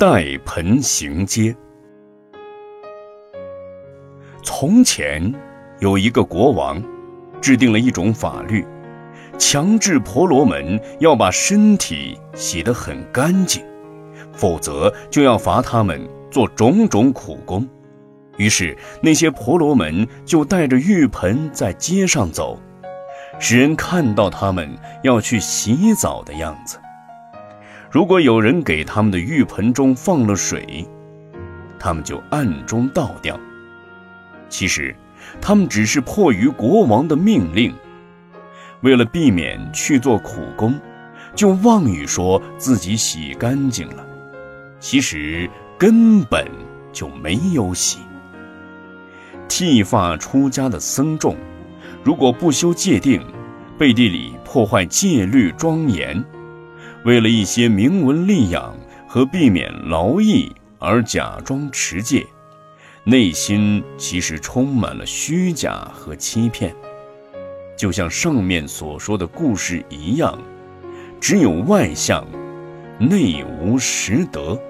带盆行街。从前有一个国王，制定了一种法律，强制婆罗门要把身体洗得很干净，否则就要罚他们做种种苦工。于是那些婆罗门就带着浴盆在街上走，使人看到他们要去洗澡的样子。如果有人给他们的浴盆中放了水，他们就暗中倒掉。其实，他们只是迫于国王的命令，为了避免去做苦工，就妄语说自己洗干净了，其实根本就没有洗。剃发出家的僧众，如果不修戒定，背地里破坏戒律庄严，为了一些名闻利养和避免劳役而假装持戒。内心其实充满了虚假和欺骗，就像上面所说的故事一样，只有外相，内无实德。